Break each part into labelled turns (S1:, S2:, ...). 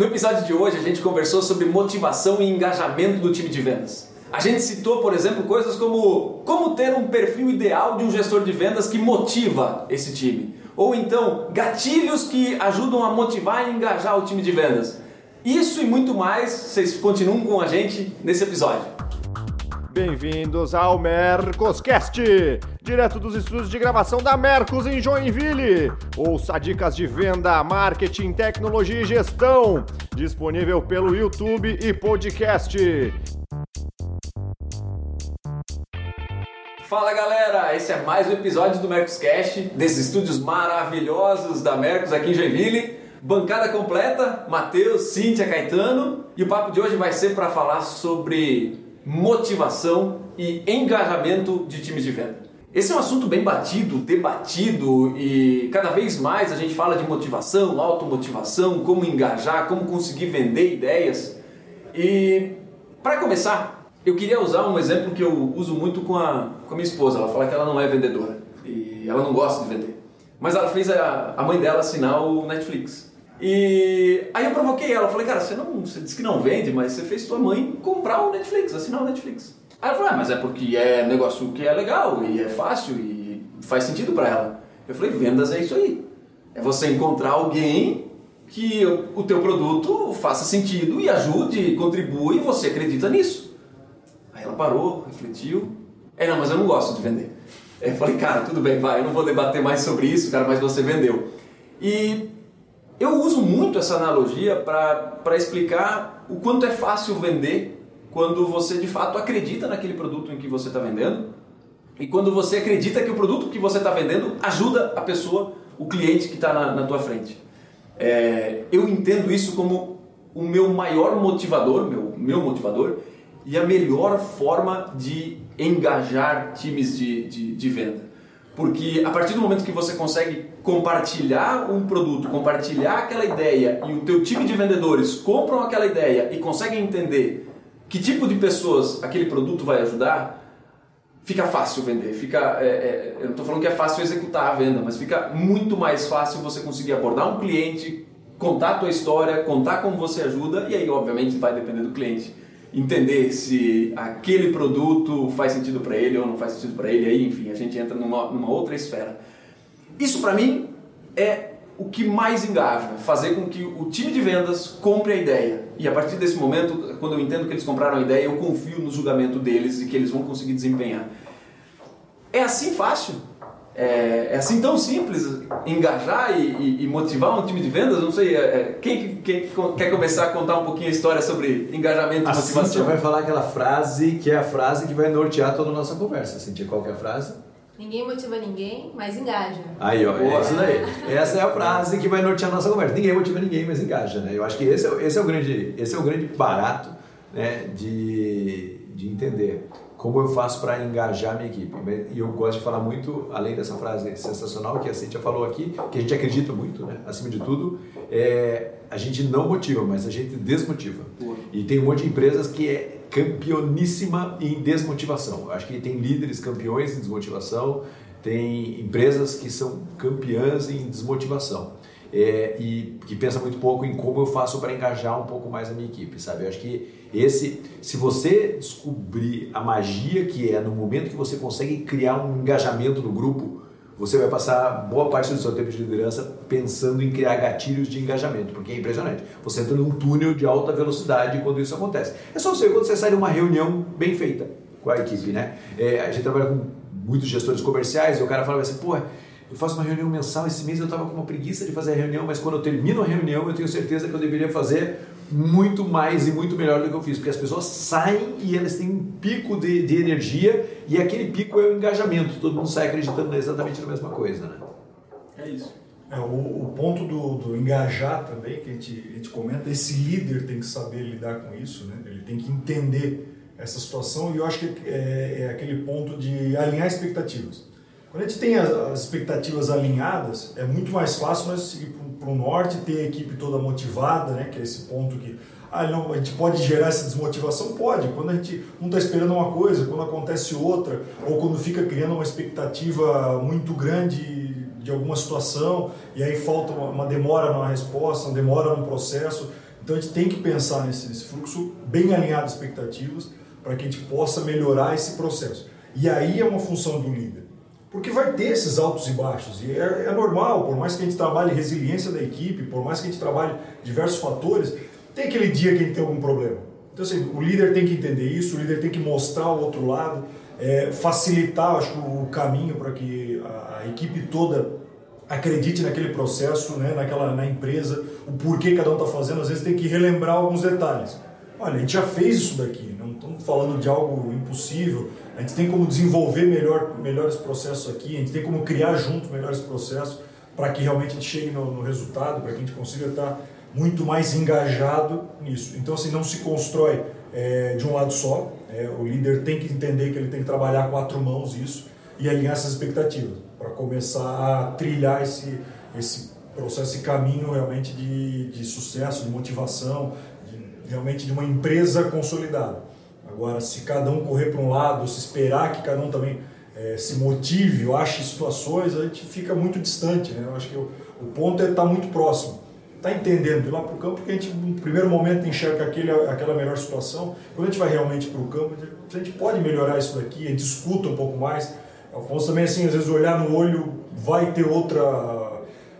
S1: No episódio de hoje a gente conversou sobre motivação e engajamento do time de vendas. A gente citou, por exemplo, coisas como como ter um perfil ideal de um gestor de vendas que motiva esse time. Ou então, gatilhos que ajudam a motivar e engajar o time de vendas. Isso e muito mais, vocês continuam com a gente nesse episódio.
S2: Bem-vindos ao Mercoscast, direto dos estúdios de gravação da Mercos em Joinville. Ouça dicas de venda, marketing, tecnologia e gestão, disponível pelo YouTube e podcast.
S1: Fala galera, esse é mais um episódio do Mercoscast, desses estúdios maravilhosos da Mercos aqui em Joinville. Bancada completa, Matheus, Cíntia, Caetano. E o papo de hoje vai ser para falar sobre motivação e engajamento de times de venda. Esse é um assunto bem batido, debatido e cada vez mais a gente fala de motivação, automotivação, como engajar, como conseguir vender ideias. E para começar, eu queria usar um exemplo que eu uso muito com a, com a minha esposa. Ela fala que ela não é vendedora e ela não gosta de vender. Mas ela fez a, a mãe dela assinar o Netflix. E aí eu provoquei ela, falei, cara, você, não, você disse que não vende, mas você fez sua mãe comprar o Netflix, assinar o Netflix. Aí ela falou, ah, mas é porque é negócio que é legal e é fácil e faz sentido para ela. Eu falei, vendas é isso aí. É você encontrar alguém que o teu produto faça sentido e ajude, contribua e você acredita nisso. Aí ela parou, refletiu. É, não, mas eu não gosto de vender. Eu falei, cara, tudo bem, vai, eu não vou debater mais sobre isso, cara, mas você vendeu. E eu uso muito essa analogia para explicar o quanto é fácil vender quando você de fato acredita naquele produto em que você está vendendo e quando você acredita que o produto que você está vendendo ajuda a pessoa, o cliente que está na, na tua frente. É, eu entendo isso como o meu maior motivador, meu, meu motivador, e a melhor forma de engajar times de, de, de venda. Porque a partir do momento que você consegue compartilhar um produto, compartilhar aquela ideia e o teu time de vendedores compram aquela ideia e conseguem entender que tipo de pessoas aquele produto vai ajudar, fica fácil vender. Fica, é, é, eu não estou falando que é fácil executar a venda, mas fica muito mais fácil você conseguir abordar um cliente, contar a tua história, contar como você ajuda e aí obviamente vai depender do cliente entender se aquele produto faz sentido para ele ou não faz sentido para ele, aí enfim, a gente entra numa, numa outra esfera. Isso para mim é o que mais engaja, fazer com que o time de vendas compre a ideia. E a partir desse momento, quando eu entendo que eles compraram a ideia, eu confio no julgamento deles e que eles vão conseguir desempenhar. É assim fácil? É, é, assim tão simples engajar e, e, e, motivar um time de vendas? Não sei, é, é quem, quem, quer começar a contar um pouquinho a história sobre engajamento e a motivação?
S3: Cíntia vai falar aquela frase que é a frase que vai nortear toda a nossa conversa. Cíntia, qual é a frase?
S4: Ninguém motiva ninguém, mas engaja.
S3: Aí, ó, é isso daí. Essa é a frase que vai nortear a nossa conversa. Ninguém motiva ninguém, mas engaja, né? Eu acho que esse é, esse é, o, grande, esse é o grande barato né, de, de entender como eu faço para engajar minha equipe. E eu gosto de falar muito, além dessa frase sensacional que a Cintia falou aqui, que a gente acredita muito, né? acima de tudo, é, a gente não motiva, mas a gente desmotiva. E tem um monte de empresas que é campeoníssima em desmotivação. Eu acho que tem líderes campeões em desmotivação, tem empresas que são campeãs em desmotivação é, e que pensa muito pouco em como eu faço para engajar um pouco mais a minha equipe, sabe? Eu acho que esse, se você descobrir a magia que é no momento que você consegue criar um engajamento no grupo, você vai passar boa parte do seu tempo de liderança pensando em criar gatilhos de engajamento, porque é impressionante. Você entra num túnel de alta velocidade quando isso acontece. É só você quando você sai de uma reunião bem feita com a equipe, né? É, a gente trabalha com muitos gestores comerciais e o cara fala assim, pô, eu faço uma reunião mensal, esse mês eu estava com uma preguiça de fazer a reunião, mas quando eu termino a reunião eu tenho certeza que eu deveria fazer muito mais e muito melhor do que eu fiz, porque as pessoas saem e elas têm um pico de, de energia e aquele pico é o engajamento, todo mundo sai acreditando exatamente na mesma coisa, né?
S1: É isso.
S5: É, o, o ponto do, do, engajar também, que a gente, a gente comenta, esse líder tem que saber lidar com isso, né? ele tem que entender essa situação e eu acho que é, é aquele ponto de alinhar expectativas. Quando a gente tem as, as expectativas alinhadas, é muito mais fácil nós seguir para o norte, ter a equipe toda motivada, né, que é esse ponto que ah, não, a gente pode gerar essa desmotivação? Pode. Quando a gente não está esperando uma coisa, quando acontece outra, ou quando fica criando uma expectativa muito grande de alguma situação, e aí falta uma, uma demora na resposta, uma demora no processo. Então a gente tem que pensar nesse, nesse fluxo bem alinhado expectativas para que a gente possa melhorar esse processo. E aí é uma função do líder. Porque vai ter esses altos e baixos, e é, é, normal, por mais que a gente trabalhe resiliência da equipe, por mais que a gente trabalhe diversos fatores, tem aquele dia que a gente tem algum problema. Então, assim, o líder tem que entender isso, o líder tem que mostrar o outro lado, é, facilitar acho, o caminho para que a, a, equipe toda acredite naquele processo, né, naquela, na empresa, o porquê cada um está fazendo, às vezes tem que relembrar alguns detalhes. Olha, a gente já fez isso daqui, não estamos falando de algo impossível, a gente tem como desenvolver melhor, melhores processos aqui, a gente tem como criar junto melhores processos para que realmente a gente chegue no, no resultado, para que a gente consiga estar muito mais engajado nisso. Então, assim, não se constrói é, de um lado só, é, o líder tem que entender que ele tem que trabalhar quatro mãos isso e alinhar essas expectativas para começar a trilhar esse, esse processo, esse caminho realmente de, de sucesso, de motivação, realmente de uma empresa consolidada. Agora, se cada um correr para um lado, se esperar que cada um também é, se motive ou ache situações, a gente fica muito distante. Né? Eu acho que o, o ponto é estar tá muito próximo. Está entendendo, ir lá para o campo, porque a gente, no primeiro momento, enxerga aquele, aquela melhor situação. Quando a gente vai realmente para o campo, a gente pode melhorar isso daqui, a gente escuta um pouco mais. Alfonso também, assim, às vezes olhar no olho vai ter outra,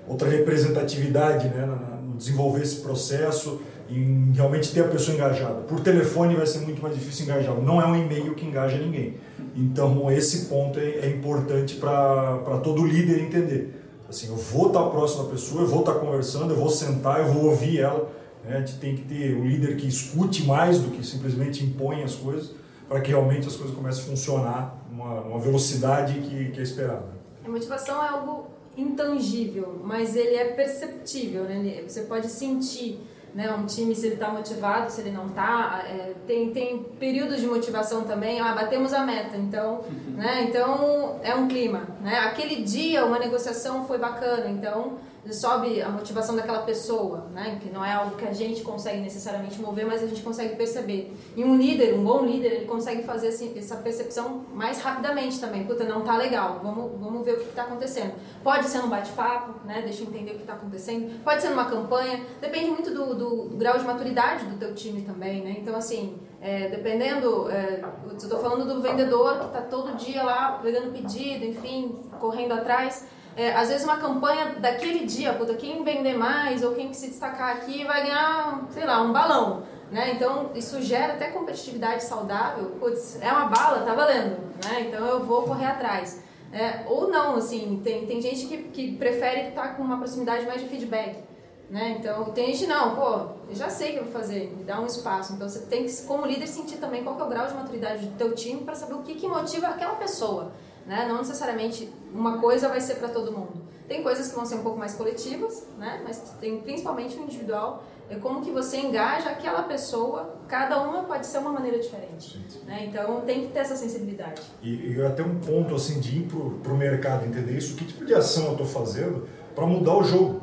S5: outra representatividade né, no desenvolver esse processo em realmente ter a pessoa engajada. Por telefone vai ser muito mais difícil engajar. Não é um e-mail que engaja ninguém. Então esse ponto é, é importante para todo líder entender. Assim, eu vou estar próximo da pessoa, eu vou estar conversando, eu vou sentar, eu vou ouvir ela. Né? A gente tem que ter um líder que escute mais do que simplesmente impõe as coisas, para que realmente as coisas comecem a funcionar numa, numa velocidade que, que é esperada.
S4: A motivação é algo intangível, mas ele é perceptível. Né? Você pode sentir né? Um time, se ele está motivado, se ele não está. É, tem, tem períodos de motivação também. Ah, batemos a meta, então, né? Então é um clima, né? Aquele dia uma negociação foi bacana, então sobe a motivação daquela pessoa, né? Que não é algo que a gente consegue necessariamente mover, mas a gente consegue perceber. E um líder, um bom líder, ele consegue fazer assim, essa percepção mais rapidamente também. Puta, não tá legal. Vamos, vamos ver o que está acontecendo. Pode ser num bate-papo, né? Deixa eu entender o que está acontecendo. Pode ser numa campanha. Depende muito do, do, do, grau de maturidade do teu time também, né? Então assim, é, dependendo, é, eu estou falando do vendedor que está todo dia lá pegando pedido, enfim, correndo atrás é, às vezes uma campanha daquele dia, puta, quem vender mais ou quem se destacar aqui vai ganhar, sei lá, um balão. Né? Então isso gera até competitividade saudável. Putz, é uma bala, tá valendo. Né? Então eu vou correr atrás. É, ou não, assim, tem, tem gente que, que prefere estar com uma proximidade mais de feedback. Né? Então tem gente não, pô, eu já sei o que eu vou fazer, me dá um espaço. Então você tem que, como líder, sentir também qual é o grau de maturidade do teu time para saber o que, que motiva aquela pessoa. Né? Não necessariamente uma coisa vai ser para todo mundo. Tem coisas que vão ser um pouco mais coletivas, né? mas tem principalmente o individual. É como que você engaja aquela pessoa, cada uma pode ser uma maneira diferente. Né? Então tem que ter essa sensibilidade.
S5: E, e até um ponto assim de ir para o mercado entender isso, que tipo de ação eu estou fazendo para mudar o jogo.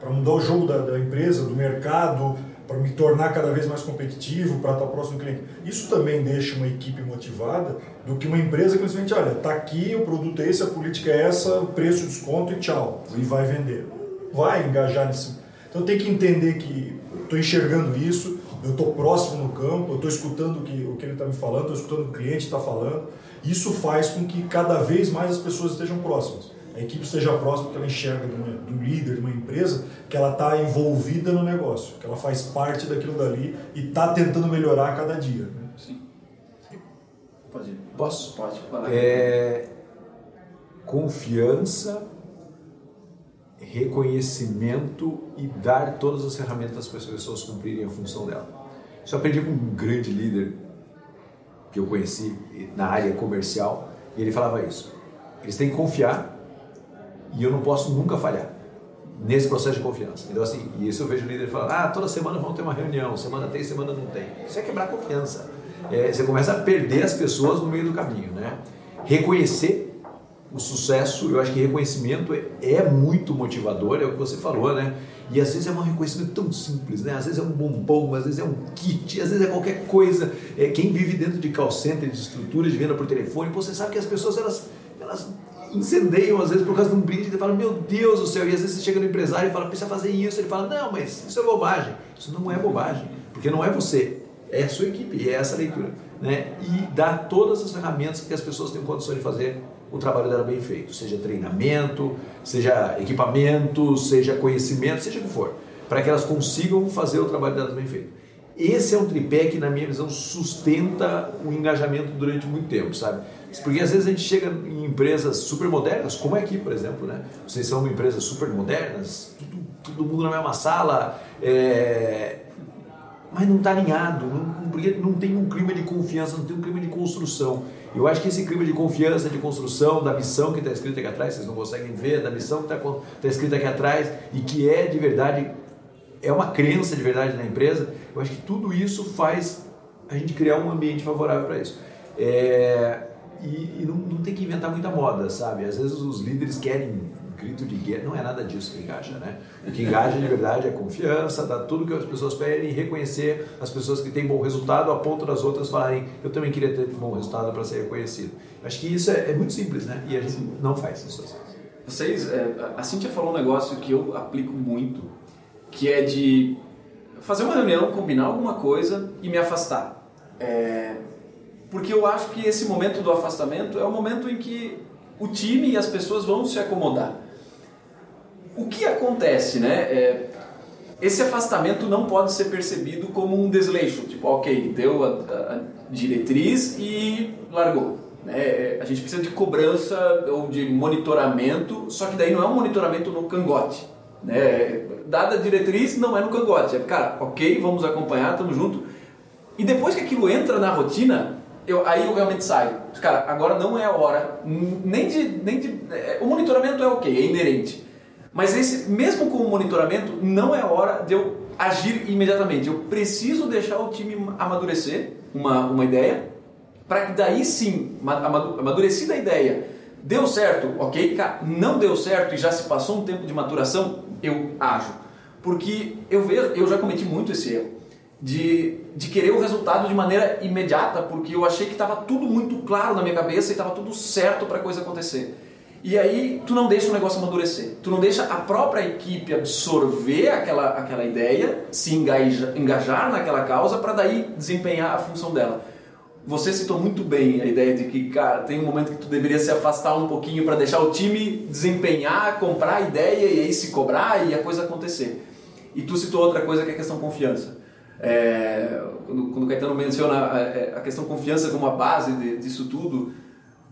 S5: Para mudar o jogo da, da empresa, do mercado, para me tornar cada vez mais competitivo, para estar próximo do cliente. Isso também deixa uma equipe motivada do que uma empresa que simplesmente, olha, está aqui, o produto é esse, a política é essa, preço, desconto e tchau, e vai vender. Vai engajar nesse. Então tem que entender que estou enxergando isso, eu estou próximo no campo, eu estou escutando o que, o que ele está me falando, estou escutando o cliente está falando. Isso faz com que cada vez mais as pessoas estejam próximas a equipe esteja próxima, que ela enxerga do, do líder de uma empresa, que ela está envolvida no negócio, que ela faz parte daquilo dali e está tentando melhorar a cada dia. Né? Sim.
S3: Pode ir. Posso? Pode falar. É... Confiança, reconhecimento e dar todas as ferramentas para as pessoas cumprirem a função dela. Isso eu aprendi com um grande líder que eu conheci na área comercial e ele falava isso. Eles têm que confiar e eu não posso nunca falhar nesse processo de confiança. Então, assim, e isso eu vejo o líder falando, ah, toda semana vão ter uma reunião, semana tem, semana não tem. Isso é quebrar a confiança. É, você começa a perder as pessoas no meio do caminho, né? Reconhecer o sucesso, eu acho que reconhecimento é, é, muito motivador, é o que você falou, né? E às vezes é um reconhecimento tão simples, né? Às vezes é um bombom, às vezes é um kit, às vezes é qualquer coisa. É, quem vive dentro de call center, de estruturas de venda por telefone, você sabe que as pessoas elas, elas incendeiam às vezes por causa de um brinde, e fala, meu Deus do céu, e às vezes você chega no empresário e fala, precisa fazer isso, ele fala, não, mas isso é bobagem. Isso não é bobagem, porque não é você, é a sua equipe, é essa leitura. Né? E dar todas as ferramentas que as pessoas têm condições de fazer o trabalho dela bem feito, seja treinamento, seja equipamento, seja conhecimento, seja o que for, para que elas consigam fazer o trabalho delas bem feito. Esse é um tripé que, na minha visão, sustenta o engajamento durante muito tempo, sabe? Porque às vezes a gente chega em empresas super modernas, como é aqui, por exemplo, né? Vocês são empresas super modernas, tudo, todo mundo na mesma sala, é... mas não está alinhado, não, porque não tem um clima de confiança, não tem um clima de construção. Eu acho que esse clima de confiança, de construção, da missão que está escrita aqui atrás, vocês não conseguem ver, da missão que está tá escrita aqui atrás e que é de verdade, é uma crença de verdade na empresa, eu acho que tudo isso faz a gente criar um ambiente favorável para isso. É, e, e não, não, tem que inventar muita moda, sabe? Às vezes os líderes querem um grito de guerra, não é nada disso que engaja, né? O que engaja de verdade é confiança, dar tudo que as pessoas pedem e reconhecer as pessoas que têm bom resultado a ponto das outras falarem eu também queria ter bom resultado para ser reconhecido. Acho que isso é, é, muito simples, né? E a gente não faz isso.
S1: Vocês, é, a Cintia falou um negócio que eu aplico muito, que é de fazer uma reunião, combinar alguma coisa e me afastar. É, porque eu acho que esse momento do afastamento é o momento em que o time e as pessoas vão se acomodar. O que acontece, né? É, esse afastamento não pode ser percebido como um desleixo, tipo, ok, deu a, a diretriz e largou. Né? É, a gente precisa de cobrança ou de monitoramento, só que daí não é um monitoramento no cangote. Né? Dada a diretriz, não é no cangote. É, cara, ok, vamos acompanhar, estamos junto. E depois que aquilo entra na rotina, eu, aí eu realmente saio. Cara, agora não é a hora, nem de. Nem de é, o monitoramento é ok, é inerente. Mas esse, mesmo com o monitoramento, não é hora de eu agir imediatamente. Eu preciso deixar o time amadurecer uma, uma ideia, para que daí sim, amadurecida a ideia, deu certo, ok, cara, não deu certo e já se passou um tempo de maturação, eu ajo. Porque eu vejo, eu já cometi muito esse erro de, de querer o resultado de maneira imediata, porque eu achei que estava tudo muito claro na minha cabeça e estava tudo certo para a coisa acontecer. E aí tu não deixa o negócio amadurecer, tu não deixa a própria equipe absorver aquela, aquela ideia, se engaja, engajar naquela causa para daí desempenhar a função dela. Você citou muito bem a ideia de que, cara, tem um momento que tu deveria se afastar um pouquinho para deixar o time desempenhar, comprar a ideia e aí se cobrar e a coisa acontecer. E tu citou outra coisa que é a questão confiança. É, quando, quando o Caetano menciona a, a, questão confiança como a base de, disso tudo,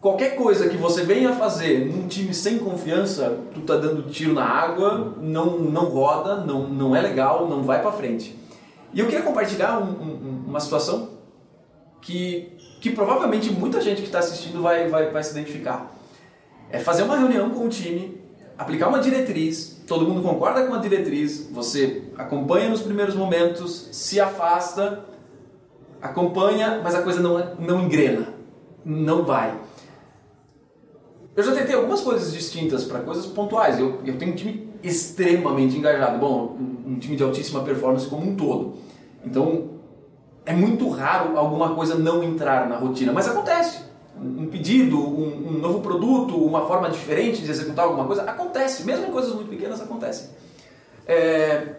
S1: qualquer coisa que você venha fazer num time sem confiança, tu tá dando tiro na água, não, não roda, não, não é legal, não vai para frente. E eu queria compartilhar um, um, uma situação que, que provavelmente muita gente que está assistindo vai, vai, vai se identificar. É fazer uma reunião com o time, aplicar uma diretriz, todo mundo concorda com a diretriz, você acompanha nos primeiros momentos, se afasta, acompanha, mas a coisa não, não engrena, não vai. Eu já tentei algumas coisas distintas para coisas pontuais. Eu, eu tenho um time extremamente engajado. Bom, um time de altíssima performance como um todo. Então, é muito raro alguma coisa não entrar na rotina, mas acontece um pedido, um, um, novo produto, uma forma diferente de executar alguma coisa, acontece, mesmo coisas muito pequenas acontecem. É,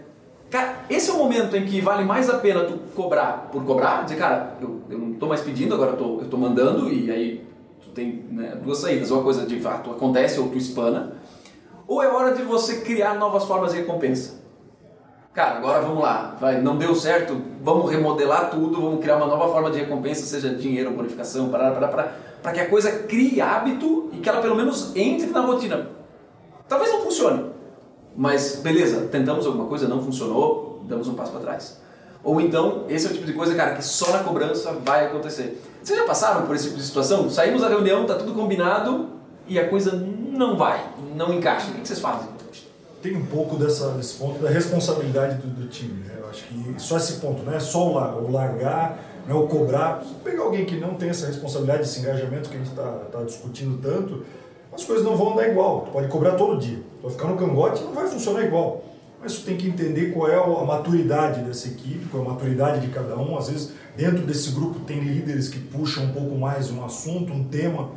S1: cara, esse é o momento em que vale mais a pena tu cobrar por cobrar, dizer, cara, eu, eu não estou mais pedindo, agora eu estou mandando, e aí tu tem né, duas saídas, uma coisa de fato acontece ou tu espana, ou é hora de você criar novas formas de recompensa. Cara, agora vamos lá, vai, não deu certo, vamos remodelar tudo, vamos criar uma nova forma de recompensa, seja dinheiro, bonificação, para para para para que a coisa crie hábito e que ela pelo menos entre na rotina. Talvez não funcione, mas beleza, tentamos alguma coisa, não funcionou, damos um passo para trás. Ou então, esse é o tipo de coisa, cara, que só na cobrança vai acontecer. Vocês já passaram por esse tipo de situação? Saímos da reunião, tá tudo combinado e a coisa não vai, não encaixa. O que vocês fazem?
S5: Tem um pouco dessa, desse ponto da responsabilidade do, do time. Né? Eu acho que só esse ponto, não é só o largar né, ou cobrar. Pegar alguém que não tem essa responsabilidade, esse engajamento que a gente está tá discutindo tanto, as coisas não vão andar igual. Tu pode cobrar todo dia. Tu vai ficar no cangote não vai funcionar igual. Mas tu tem que entender qual é a maturidade dessa equipe, qual é a maturidade de cada um. Às vezes, dentro desse grupo, tem líderes que puxam um pouco mais um assunto, um tema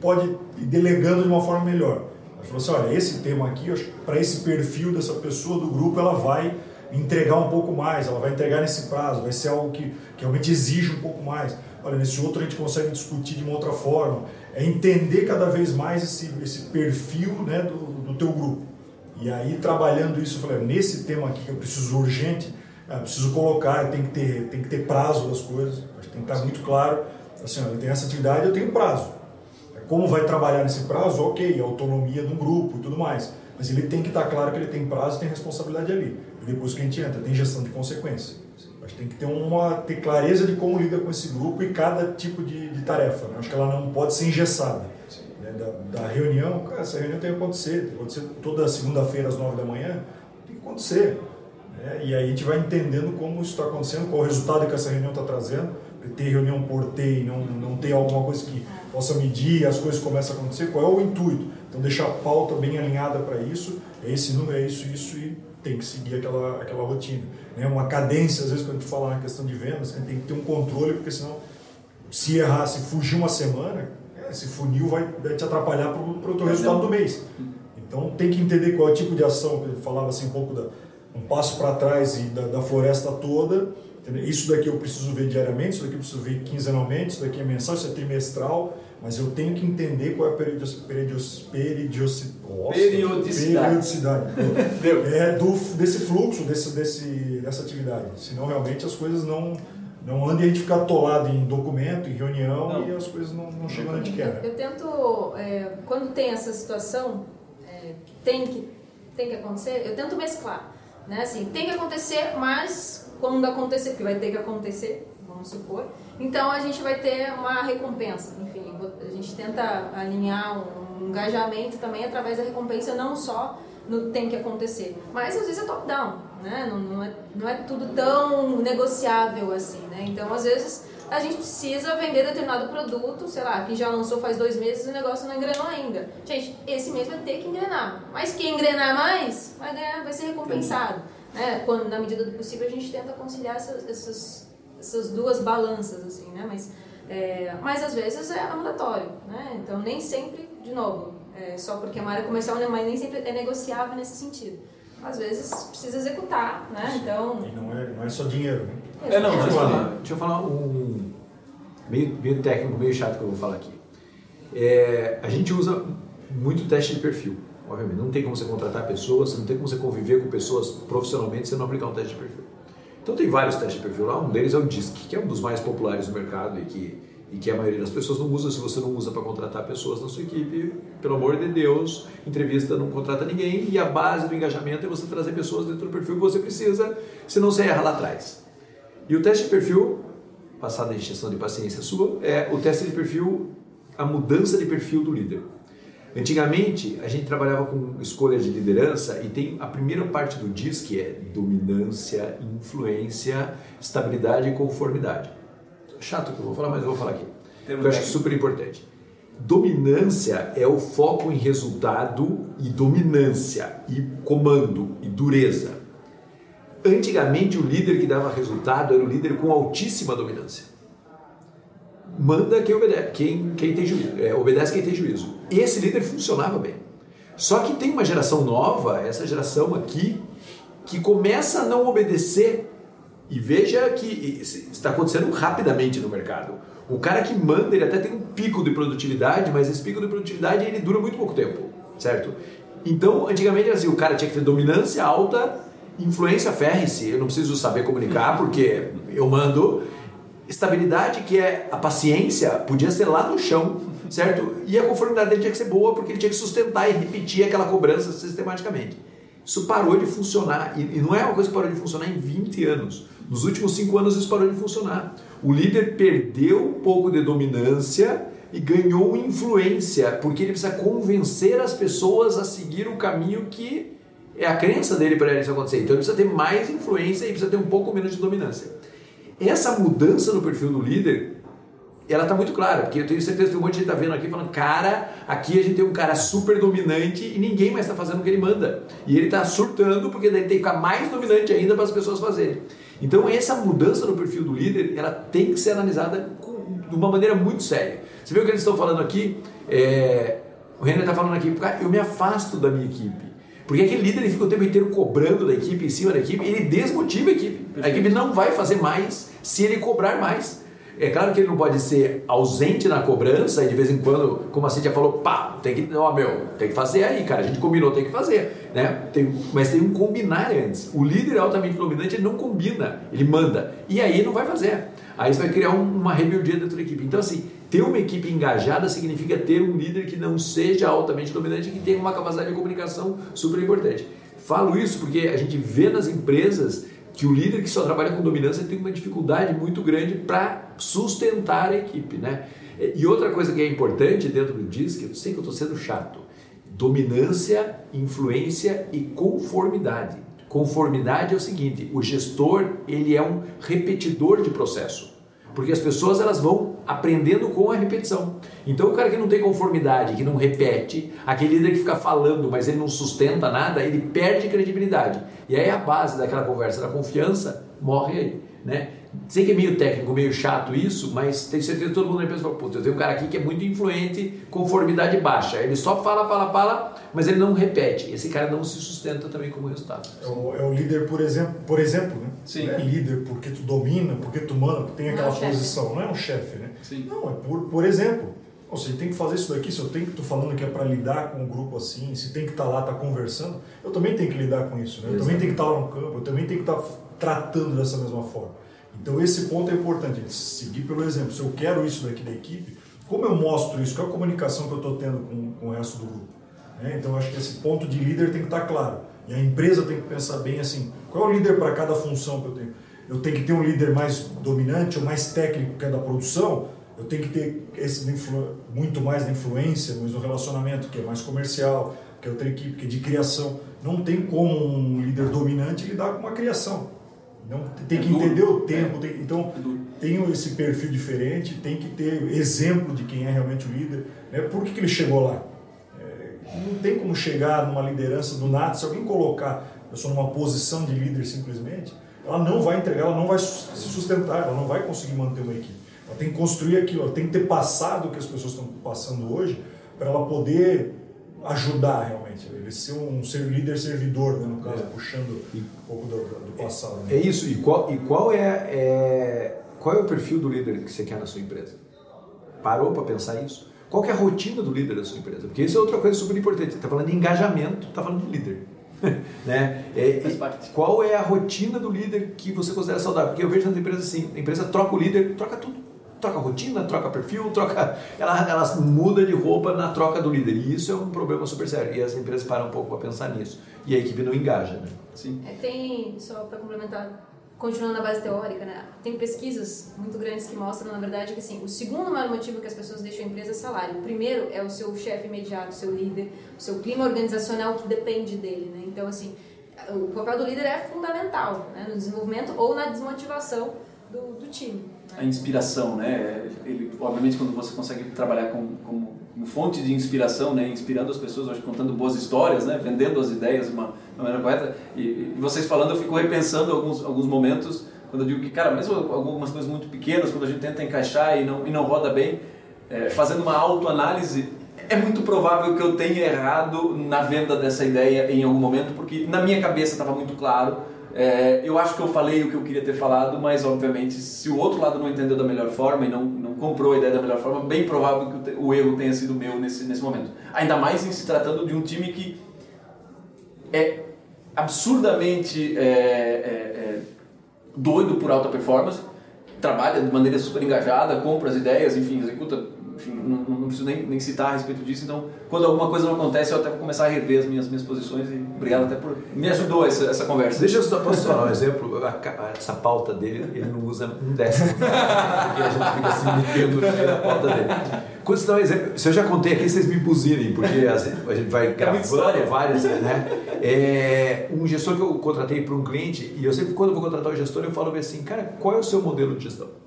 S5: pode ir delegando de uma forma melhor. Ela falou assim, olha, esse tema aqui, para esse perfil dessa pessoa do grupo, ela vai entregar um pouco mais, ela vai entregar nesse prazo, vai ser algo que, que realmente exige um pouco mais. Olha, nesse outro a gente consegue discutir de uma outra forma. É entender cada vez mais esse, esse perfil né, do, do teu grupo. E aí, trabalhando isso, eu falei, nesse tema aqui que eu preciso urgente, eu preciso colocar, tem que ter, tem que ter prazo das coisas, tem que estar muito claro. Assim, eu tenho essa atividade, eu tenho prazo. Como vai trabalhar nesse prazo? Ok, autonomia um grupo e tudo mais. Mas ele tem que estar claro que ele tem prazo tem responsabilidade ali. E depois que a gente entra, tem gestão de consequência. Que tem que ter uma ter clareza de como lida com esse grupo e cada tipo de, de tarefa. Né? Acho que ela não pode ser engessada. Né? Da, da, reunião, cara, essa reunião tem que acontecer. Tem que acontecer toda segunda-feira às nove da manhã. Tem que acontecer. Né? E aí a gente vai entendendo como isso está acontecendo, qual o resultado que essa reunião está trazendo. Ter reunião por ter e não, não ter alguma coisa que possa medir, as coisas começam a acontecer, qual é o intuito? Então deixar a pauta bem alinhada para isso, é esse número, é isso, isso e tem que seguir aquela, aquela rotina. Né? Uma cadência, às vezes, quando a gente fala na questão de vendas, tem que ter um controle, porque senão, se errar, se fugir uma semana, esse funil vai, vai te atrapalhar para o teu resultado do mês. Então, tem que entender qual é o tipo de ação, eu falava assim um pouco da um passo para trás e da, da floresta toda, isso daqui eu preciso ver diariamente, isso daqui eu preciso ver quinzenalmente, isso daqui é mensal, isso é trimestral, mas eu tenho que entender qual é a periodic, periodic, periodic, periodicidade, periodicidade é, do, desse fluxo, desse, desse, dessa atividade. Senão realmente as coisas não, não andam e a gente fica atolado em documento, em reunião não. e as coisas não, não chegam onde quer.
S4: Eu, tento, é, quando tem essa situação, é, tem que, tem que acontecer, eu tento mesclar. Né? Assim, tem que acontecer, mas quando acontecer, porque vai ter que acontecer, vamos supor. Então a gente vai ter uma recompensa. Enfim, a gente tenta alinhar um engajamento também através da recompensa, não só no tem que acontecer. Mas às vezes é top-down, né? Não, não, é, não é tudo tão negociável assim, né? Então às vezes a gente precisa vender determinado produto, sei lá, que já lançou faz dois meses e o negócio não engrenou ainda. Gente, esse mês vai ter que engrenar. Mas quem engrenar mais vai, ganhar, vai ser recompensado né, quando, na medida do possível, a gente tenta conciliar essas, essas, essas duas balanças, assim, né? Mas, é, mas às vezes é mandatório, né? Então, nem sempre, de novo, é, só porque é uma área comercial, né, mas nem sempre é negociável nesse sentido. Às vezes precisa executar, né? Então...
S5: E não é, não é só dinheiro, né?
S3: É, não, deixa eu falar, deixa eu falar um meio, meio técnico, meio chato que eu vou falar aqui. É, a gente usa muito teste de perfil. Obviamente, não tem como você contratar pessoas, não tem como você conviver com pessoas profissionalmente sem não aplicar um teste de perfil. Então tem vários testes de perfil lá, um deles é o DISC, que é um dos mais populares no mercado e que, e que a maioria das pessoas não usa. Se você não usa para contratar pessoas na sua equipe, pelo amor de Deus, entrevista não contrata ninguém e a base do engajamento é você trazer pessoas dentro do perfil que você precisa, senão você erra lá atrás. E o teste de perfil, passada a extensão de paciência sua, é o teste de perfil, a mudança de perfil do líder. Antigamente, a gente trabalhava com escolha de liderança e tem a primeira parte do DIS que é dominância, influência, estabilidade e conformidade. Chato que eu vou falar, mas eu vou falar aqui. eu acho super importante. Dominância é o foco em resultado e dominância e comando e dureza. Antigamente, o líder que dava resultado era o líder com altíssima dominância manda quem obedece, quem, quem tem juízo, é, obedece quem tem juízo. Esse líder funcionava bem. Só que tem uma geração nova, essa geração aqui, que começa a não obedecer e veja que está acontecendo rapidamente no mercado. O cara que manda, ele até tem um pico de produtividade, mas esse pico de produtividade ele dura muito pouco tempo, certo? Então, antigamente assim, o cara tinha que ter dominância alta, influência férrese, eu não preciso saber comunicar porque eu mando, estabilidade, que é a paciência, podia ser lá no chão, certo? E a conformidade dele tinha que ser boa, porque ele tinha que sustentar e repetir aquela cobrança sistematicamente. Isso parou de funcionar, e não é uma coisa que parou de funcionar em 20 anos. Nos últimos 5 anos isso parou de funcionar. O líder perdeu um pouco de dominância e ganhou influência, porque ele precisa convencer as pessoas a seguir o caminho que é a crença dele para isso acontecer. Então ele precisa ter mais influência e precisa ter um pouco menos de dominância. Essa mudança no perfil do líder, ela está muito clara, porque eu tenho certeza que um monte de gente está vendo aqui falando, cara, aqui a gente tem um cara super dominante e ninguém mais está fazendo o que ele manda. E ele está surtando porque daí tem que ficar mais dominante ainda para as pessoas fazerem. Então essa mudança no perfil do líder, ela tem que ser analisada com, de uma maneira muito séria. Você vê o que eles estão falando aqui? É, o Renner está falando aqui, eu me afasto da minha equipe. Porque aquele líder ele fica o tempo inteiro cobrando da equipe, em cima da equipe, ele desmotiva a equipe. A equipe não vai fazer mais se ele cobrar mais. É claro que ele não pode ser ausente na cobrança e de vez em quando, como a Cintia falou, pá, tem que, ó, meu, tem que fazer aí, cara, a gente combinou, tem que fazer, né? Tem, mas tem um combinar antes. O líder altamente dominante, ele não combina, ele manda. E aí não vai fazer. Aí você vai criar uma rebeldia dentro da equipe. Então, assim, ter uma equipe engajada significa ter um líder que não seja altamente dominante, que tenha uma capacidade de comunicação super importante. Falo isso porque a gente vê nas empresas que o líder que só trabalha com dominância tem uma dificuldade muito grande para sustentar a equipe, né? E outra coisa que é importante dentro do DISC, eu sei que eu estou sendo chato, dominância, influência e conformidade. Conformidade é o seguinte, o gestor ele é um repetidor de processo, porque as pessoas elas vão aprendendo com a repetição. Então o cara que não tem conformidade, que não repete, aquele líder que fica falando, mas ele não sustenta nada, ele perde credibilidade. E aí a base daquela conversa da confiança morre aí, né? Sei que é meio técnico, meio chato isso, mas tenho certeza que todo mundo pensa, puta, eu tenho um cara aqui que é muito influente, conformidade baixa. Ele só fala, fala, fala, mas ele não repete. Esse cara não se sustenta também como resultado.
S5: É o, é o líder, por exemplo, por exemplo, né?
S1: Sim.
S5: Não é líder porque tu domina, porque tu manda, porque tem aquela não é posição. Não é um chefe, né?
S1: Sim.
S5: Não, é por, por exemplo. Ou seja, tem que fazer isso daqui, se eu tenho que estou falando que é para lidar com um grupo assim, se tem que estar tá lá, estar tá conversando, eu também tenho que lidar com isso, né? Eu também tenho que estar tá lá no campo, eu também tenho que estar tratando dessa mesma forma. Então esse ponto é importante, seguir pelo exemplo. Se eu quero isso daqui da equipe, como eu mostro isso? Qual é a comunicação que eu estou tendo com, com o resto do grupo? Né? Então acho que esse ponto de líder tem que estar claro. E a empresa tem que pensar bem assim, qual é o líder para cada função que eu tenho? Eu tenho que ter um líder mais dominante ou mais técnico que é da produção, eu tenho que ter esse muito mais de influência no relacionamento, que é mais comercial, que é outra equipe, que é de criação. Não tem como um líder dominante lidar com uma criação. Não, tem que é entender o tempo. Tem, então, é tem esse perfil diferente, tem que ter exemplo de quem é realmente o líder. Né? Por que, que ele chegou lá? É, não tem como chegar numa liderança do nada. Se alguém colocar a pessoa numa posição de líder simplesmente, ela não vai entregar, ela não vai se sustentar, ela não vai conseguir manter uma equipe. Ela tem que construir aquilo, ela tem que ter passado o que as pessoas estão passando hoje para ela poder ajudar realmente. Ele ser um ser líder servidor, né, no caso, é. puxando um pouco do, do passado. Né?
S3: É isso. E qual, e qual é, é, qual é o perfil do líder que você quer na sua empresa? Parou para pensar isso? Qual é a rotina do líder da sua empresa? Porque isso é outra coisa super importante. Está falando de engajamento, está falando de líder. né? É, qual é a rotina do líder que você considera saudável? Porque eu vejo nas empresas assim, a empresa troca o líder, troca tudo troca rotina, troca perfil, troca. Ela, ela muda de roupa na troca do líder. E isso é um problema super sério. E as empresas param um pouco para pensar nisso. E a equipe não engaja, né?
S4: Sim. É, tem, só para complementar, continuando na base teórica, né? Tem pesquisas muito grandes que mostram, na verdade, que assim, o segundo maior motivo que as pessoas deixam a empresa é salário. O primeiro é o seu chefe imediato, o seu líder, o seu clima organizacional que depende dele, né? Então, assim, o papel do líder é fundamental né? no desenvolvimento ou na desmotivação do, do time
S1: a inspiração, né? Ele, obviamente, quando você consegue trabalhar com, como, fonte de inspiração, né? Inspirando as pessoas, acho, contando boas histórias, né? Vendendo as ideias de uma, uma maneira correta. E, e, vocês falando, eu fico repensando alguns, alguns momentos, quando eu digo que, cara, mesmo algumas coisas muito pequenas, quando a gente tenta encaixar e não, e não roda bem, é, fazendo uma autoanálise, é muito provável que eu tenha errado na venda dessa ideia em algum momento, porque na minha cabeça estava muito claro, é, eu acho que eu falei o que eu queria ter falado, mas obviamente se o outro lado não entendeu da melhor forma e não, não comprou a ideia da melhor forma, bem provável que o, o erro tenha sido meu nesse, nesse momento. Ainda mais em se tratando de um time que é absurdamente é, é, é doido por alta performance, trabalha de maneira super engajada, compra as ideias, enfim, executa enfim, não, não, preciso nem, nem citar a respeito disso. Então, quando alguma coisa não acontece, eu até vou começar a rever as minhas, minhas posições e obrigado até por. Me ajudou essa, essa conversa.
S3: Deixa eu só posso falar um exemplo. Essa pauta dele, ele não usa um décimo. porque a gente fica assim metendo na pauta dele. Quando você dá um exemplo, se eu já contei aqui, vocês me buzinem, porque a gente vai é gravando várias, né? É, um gestor que eu contratei para um cliente, e eu sempre, quando eu vou contratar o gestor, eu falo assim, cara, qual é o seu modelo de gestão?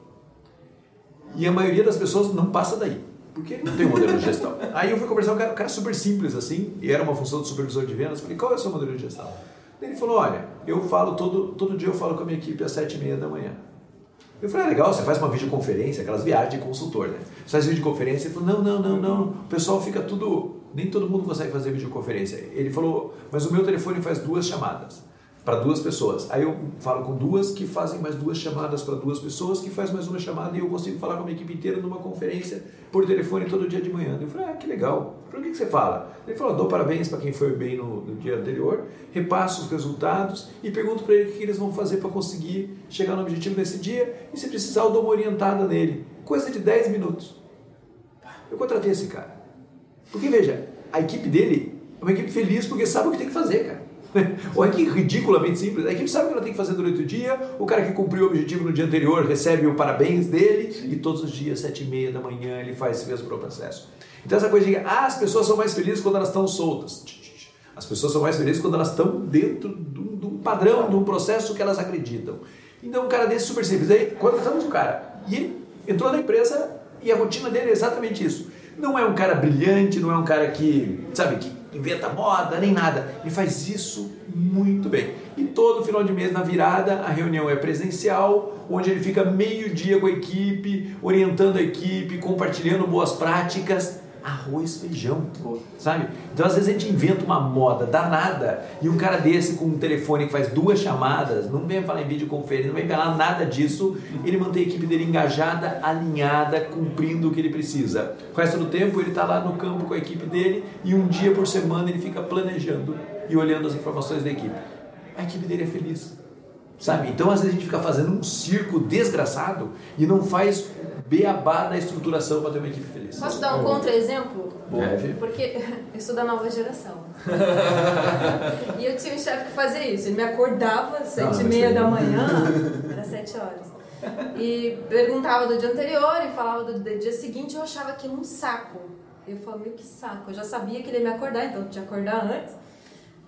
S3: E a maioria das pessoas não passa daí, porque não tem um modelo de gestão. Aí eu fui conversar com um cara, um cara super simples assim, e era uma função de supervisor de vendas. Falei, qual é o seu modelo de gestão? Ele falou, olha, eu falo todo, todo dia eu falo com a minha equipe às sete e meia da manhã. Eu falei, ah, legal, você faz uma videoconferência, aquelas viagens de consultor, né? Você faz videoconferência, ele falou, não, não, não, não, o pessoal fica tudo, nem todo mundo consegue fazer videoconferência. Ele falou, mas o meu telefone faz duas chamadas para duas pessoas. Aí eu falo com duas que fazem mais duas chamadas para duas pessoas, que faz mais uma chamada e eu consigo falar com a minha equipe inteira numa conferência por telefone todo dia de manhã. Eu falei, ah, que legal. Falei, o que, você fala? Ele falou, dou parabéns para quem foi bem no, no, dia anterior, repasso os resultados e pergunto para ele o que eles vão fazer para conseguir chegar no objetivo nesse dia e se precisar eu dou uma orientada nele. Coisa de 10 minutos. Eu contratei esse cara. Porque veja, a equipe dele é uma equipe feliz porque sabe o que tem que fazer, cara. Olha que ridiculamente simples. A equipe sabe o que ela tem que fazer durante o dia, o cara que cumpriu o objetivo no dia anterior recebe o parabéns dele e todos os dias, sete e meia da manhã, ele faz esse mesmo processo. Então essa coisa de ah, as pessoas são mais felizes quando elas estão soltas. As pessoas são mais felizes quando elas estão dentro de um padrão, de um processo que elas acreditam. Então um cara desse super simples. Aí contratamos um cara e ele entrou na empresa e a rotina dele é exatamente isso. Não é um cara brilhante, não é um cara que, sabe, que inventa moda, nem nada. Ele faz isso muito bem. E todo final de mês, na virada, a reunião é presencial, onde ele fica meio dia com a equipe, orientando a equipe, compartilhando boas práticas arroz, feijão, sabe? Então às vezes a gente inventa uma moda danada e um cara desse com um telefone que faz duas chamadas, não vem falar em videoconferência, não vem falar nada disso, ele mantém a equipe dele engajada, alinhada, cumprindo o que ele precisa. O resto do tempo ele está lá no campo com a equipe dele e um dia por semana ele fica planejando e olhando as informações da equipe. A equipe dele é feliz. Sabe? Então às vezes a gente fica fazendo um circo desgraçado e não faz beabá da estruturação para ter uma equipe feliz.
S4: Posso dar um contra-exemplo? Porque eu sou da nova geração. e eu tinha um chefe que fazia isso. Ele me acordava às sete e meia da manhã, era sete horas. E perguntava do dia anterior e falava do dia seguinte. Eu achava aquilo um saco. Eu falei, meu que saco. Eu já sabia que ele ia me acordar, então eu tinha que acordar antes.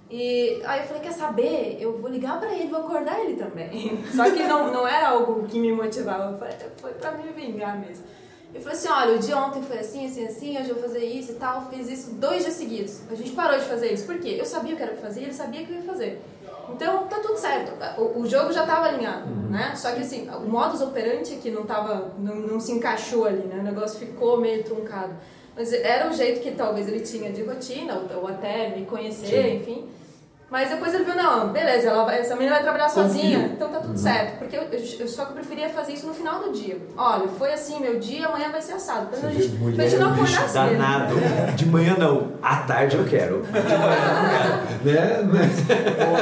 S4: E aí eu falei, quer saber? Eu vou ligar pra ele, vou acordar ele também. Só que não, não era algo que me motivava, foi pra me vingar mesmo. Eu falei assim, olha, o dia ontem foi assim, assim, assim, hoje eu vou fazer isso e tal, fiz isso dois dias seguidos. A gente parou de fazer isso. Por quê? Eu sabia o que era pra fazer e ele sabia que eu ia fazer. Então, tá tudo certo. O, o jogo já estava alinhado, uhum. né? Só que assim, o modus operandi que não tava, não, não se encaixou ali, né? O negócio ficou meio truncado. Mas era um jeito que talvez ele tinha de rotina, ou, ou até me conhecer, Sim. enfim. Mas depois ele viu, não, beleza, ela vai, essa menina vai trabalhar sozinha, então tá tudo uhum. certo. Porque eu, eu, só que eu preferia fazer isso no final do dia. Olha, foi assim, meu dia, amanhã vai ser assado. Pra, gente,
S3: mulher, pra gente não acordar cedo. danado. De manhã não, à tarde eu quero. De manhã não quero. Né?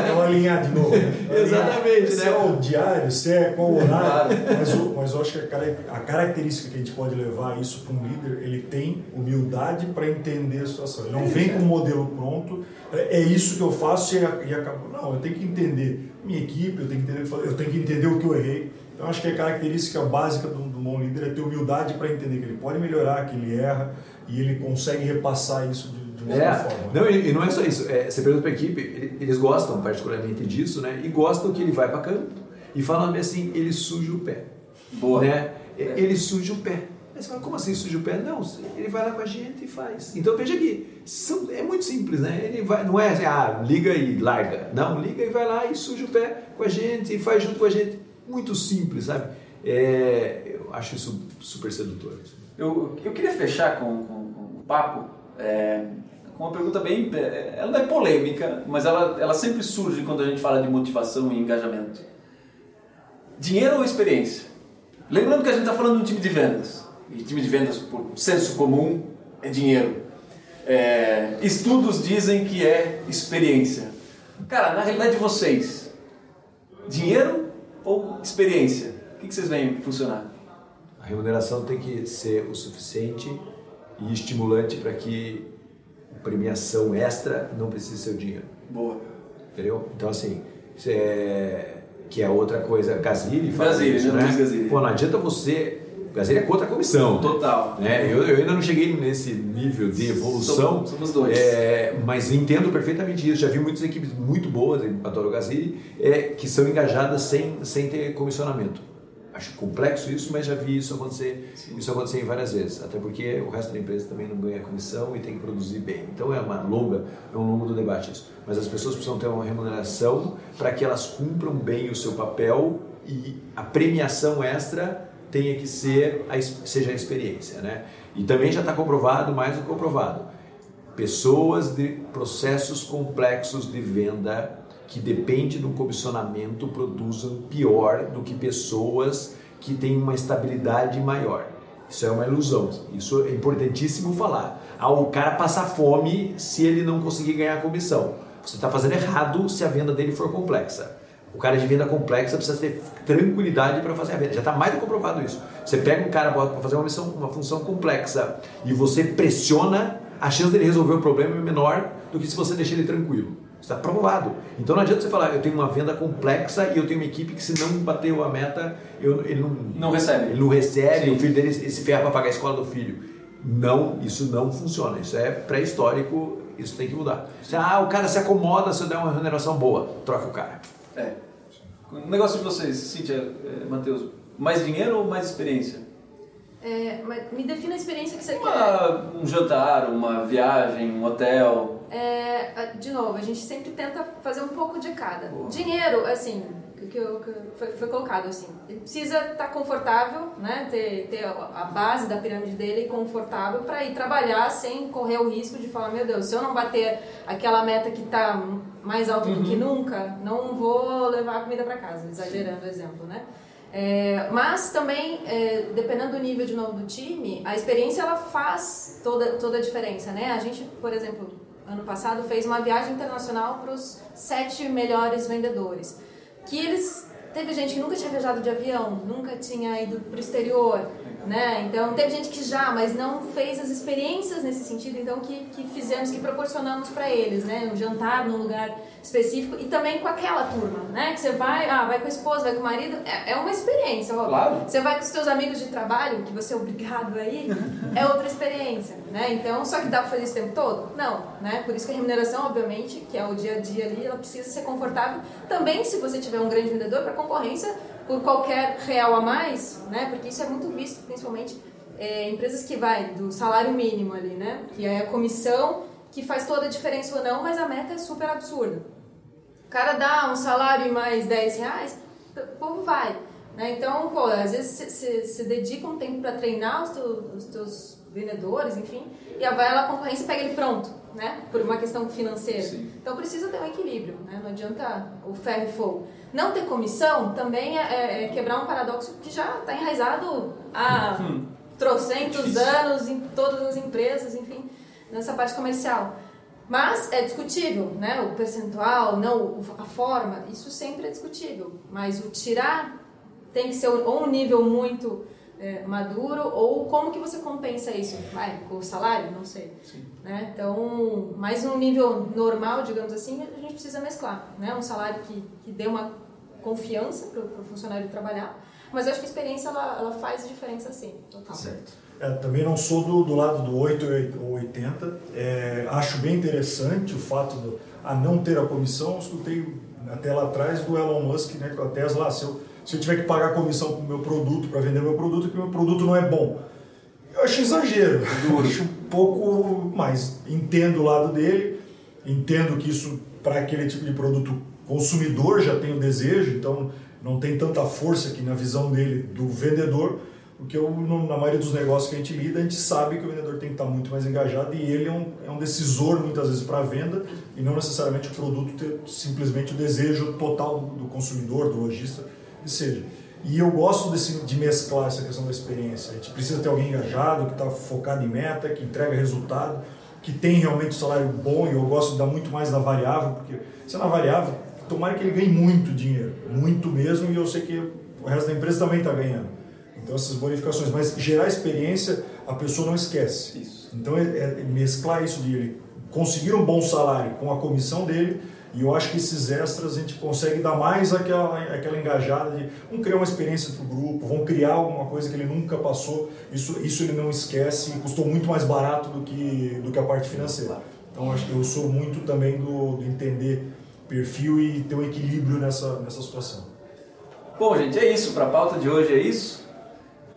S5: É uma linha de novo.
S3: Exatamente,
S5: se
S3: né?
S5: é o diário, se é qual horário. Mas, mas eu acho que a característica que a gente pode levar isso para um líder, ele tem humildade para entender a situação. Ele não vem com um modelo pronto é, é isso que eu faço e, e acabou. Não, eu tenho que entender minha equipe, eu tenho que entender, eu tenho que entender o que eu errei. Então acho que a característica básica do, do bom líder é ter humildade para entender que ele pode melhorar, que ele erra e ele consegue repassar isso de, de uma
S3: é,
S5: forma.
S3: Não, e, e, não é só isso. É, você pergunta para a equipe, eles gostam particularmente disso, né? E gostam que ele vai para campo e falam assim, ele suja o pé. Boa. Né? Ele suja o pé. Aí você fala, como assim suja o pé? Não, ele vai lá com a gente e faz. Então veja aqui, são, é muito simples, né? Ele vai, não é assim, ah, liga e larga. Não, liga e vai lá e suja o pé com a gente e faz junto com a gente. Muito simples, sabe? É, eu acho isso super sedutor.
S1: Eu, eu queria fechar com, com, com o papo é, com uma pergunta bem. É, ela não é polêmica, mas ela, ela sempre surge quando a gente fala de motivação e engajamento. Dinheiro ou experiência? Lembrando que a gente está falando de um time de vendas e time de vendas por senso comum é dinheiro. É, estudos dizem que é experiência. Cara, na realidade de vocês, dinheiro ou experiência? O que, que vocês veem funcionar?
S3: A remuneração tem que ser o suficiente e estimulante para que premiação extra não precise ser o dinheiro.
S1: Boa.
S3: Entendeu? Então, assim, é, que é outra coisa. Gazili faz
S1: Gazili, isso,
S3: né? Pô, não adianta você Brasília é contra a comissão.
S1: Total.
S3: Né? Eu, eu, ainda não cheguei nesse nível de evolução.
S1: Somos, somos dois.
S3: É, mas entendo perfeitamente isso. Já vi muitas equipes muito boas em Patoro Gazili é, que são engajadas sem, sem ter comissionamento. Acho complexo isso, mas já vi isso acontecer, isso acontecer várias vezes. Até porque o resto da empresa também não ganha comissão e tem que produzir bem. Então é uma longa, é um longo do debate isso. Mas as pessoas precisam ter uma remuneração para que elas cumpram bem o seu papel e a premiação extra tenha que ser a, seja a experiência, né? E também já está comprovado, mais do que comprovado, pessoas de processos complexos de venda que dependem do comissionamento produzem pior do que pessoas que têm uma estabilidade maior. Isso é uma ilusão. Isso é importantíssimo falar. Ah, o cara passa fome se ele não conseguir ganhar comissão. Você está fazendo errado se a venda dele for complexa. O cara de venda complexa precisa ter tranquilidade para fazer a venda. Já está mais do que comprovado isso. Você pega um cara para fazer uma, missão, uma função complexa e você pressiona, a chance dele resolver o problema é menor do que se você deixar ele tranquilo. Está provado. Então não adianta você falar, eu tenho uma venda complexa e eu tenho uma equipe que se não bateu a meta, eu, ele não,
S1: não recebe.
S3: Ele não recebe, Sim. o filho dele se ferra para pagar a escola do filho. Não, isso não funciona. Isso é pré-histórico, isso tem que mudar. Ah, o cara se acomoda se eu der uma remuneração boa, troca o cara.
S1: É. O negócio de vocês, Cíntia, é, Matheus, mais dinheiro ou mais experiência?
S4: É, me defina a experiência que você
S1: uma,
S4: quer.
S1: Um jantar, uma viagem, um hotel.
S4: É, de novo, a gente sempre tenta fazer um pouco de cada. Dinheiro, assim, que, que, foi, foi, colocado assim. Ele precisa estar tá confortável, né? ter, ter a base da pirâmide dele confortável para ir trabalhar sem correr o risco de falar, meu Deus, se eu não bater aquela meta que está mais alta uhum. do que uhum. nunca, não vou levar a comida para casa, exagerando o exemplo, né? É, mas também, é, dependendo do nível de novo do time, a experiência ela faz toda, toda a diferença, né? A gente, por exemplo, ano passado fez uma viagem internacional para os sete melhores vendedores que eles teve gente que nunca tinha viajado de avião, nunca tinha ido para o exterior, né? Então teve gente que já, mas não fez as experiências nesse sentido, então que, que fizemos, que proporcionamos para eles, né? Um jantar num lugar específico e também com aquela turma, né? Que você vai, ah, vai com a esposa, vai com o marido, é, é uma experiência.
S1: Claro.
S4: Você vai com os seus amigos de trabalho, que você é obrigado a ir, é outra experiência, né? Então, só que dá para fazer isso o tempo todo? Não, né? Por isso que a remuneração, obviamente, que é o dia a dia ali, ela precisa ser confortável. Também, se você tiver um grande vendedor, para concorrência, por qualquer real a mais, né? Porque isso é muito visto, principalmente é, empresas que vai do salário mínimo ali, né? Que é a comissão que faz toda a diferença ou não, mas a meta é super absurda. O cara dá um salário e mais 10 reais, o povo vai. Né? Então, pô, às vezes você dedica um tempo para treinar os, teus, os teus vendedores, enfim, e aí vai lá a concorrência pega ele pronto, né? Por uma questão financeira. Sim. Então precisa ter um equilíbrio, né? Não adianta o ferro e fogo. Não ter comissão também é, é, é quebrar um paradoxo que já está enraizado há hum. trocentos anos em todas as empresas, enfim, nessa parte comercial. Mas é discutível, né? O percentual, não a forma, isso sempre é discutível. Mas o tirar tem que ser ou um nível muito é, maduro ou como que você compensa isso? Vai, com o salário? Não sei. Né? Então, mais um nível normal, digamos assim, a gente precisa mesclar. Né? Um salário que, que dê uma confiança para o funcionário trabalhar. Mas eu acho que a experiência ela, ela faz diferença sim, total.
S5: Certo. É, também não sou do, do lado do 8 ou 80. É, acho bem interessante o fato de a não ter a comissão. Eu escutei até lá atrás do Elon Musk, né, com a Tesla, ah, se eu, se eu tiver que pagar comissão para o meu produto, para vender meu produto, que meu produto não é bom. Eu acho exagero. Eu acho um pouco, mas entendo o lado dele, entendo que isso, para aquele tipo de produto consumidor, já tem o desejo, então não tem tanta força que na visão dele do vendedor porque eu, na maioria dos negócios que a gente lida, a gente sabe que o vendedor tem que estar muito mais engajado e ele é um, é um decisor muitas vezes para a venda e não necessariamente o produto ter simplesmente o desejo total do, do consumidor, do lojista, que seja. E eu gosto desse, de mesclar essa questão da experiência. A gente precisa ter alguém engajado, que está focado em meta, que entrega resultado, que tem realmente um salário bom e eu gosto de dar muito mais da variável, porque se é na variável, tomara que ele ganhe muito dinheiro, muito mesmo, e eu sei que o resto da empresa também está ganhando. Então essas bonificações, mas gerar experiência a pessoa não esquece. Isso. Então é, é mesclar isso de ele conseguir um bom salário com a comissão dele e eu acho que esses extras a gente consegue dar mais aquela, aquela engajada de vamos criar uma experiência para o grupo, vão criar alguma coisa que ele nunca passou, isso, isso ele não esquece e custou muito mais barato do que, do que a parte financeira. Então acho que eu sou muito também do, do entender perfil e ter um equilíbrio nessa, nessa situação.
S1: Bom, gente, é isso. Para a pauta de hoje é isso.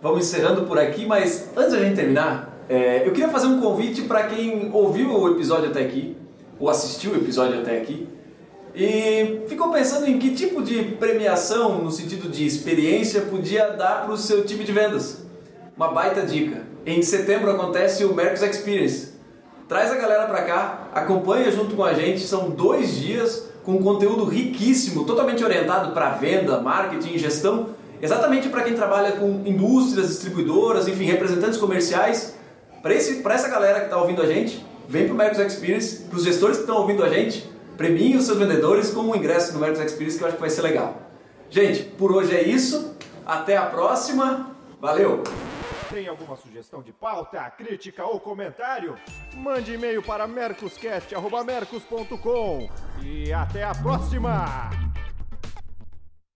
S1: Vamos encerrando por aqui, mas antes da gente terminar, é, eu queria fazer um convite para quem ouviu o episódio até aqui, ou assistiu o episódio até aqui, e ficou pensando em que tipo de premiação, no sentido de experiência, podia dar para o seu time de vendas. Uma baita dica. Em setembro acontece o Mercos Experience. Traz a galera para cá, acompanha junto com a gente, são dois dias com conteúdo riquíssimo, totalmente orientado para venda, marketing gestão, exatamente para quem trabalha com indústrias, distribuidoras, enfim, representantes comerciais. Para essa galera que está ouvindo a gente, vem para o Mercos Experience, para os gestores que estão ouvindo a gente, premiem os seus vendedores com o ingresso no Mercos Experience que eu acho que vai ser legal. Gente, por hoje é isso. Até a próxima. Valeu!
S2: Tem alguma sugestão de pauta, crítica ou comentário? Mande e-mail para mercoscast.mercos.com e até a próxima!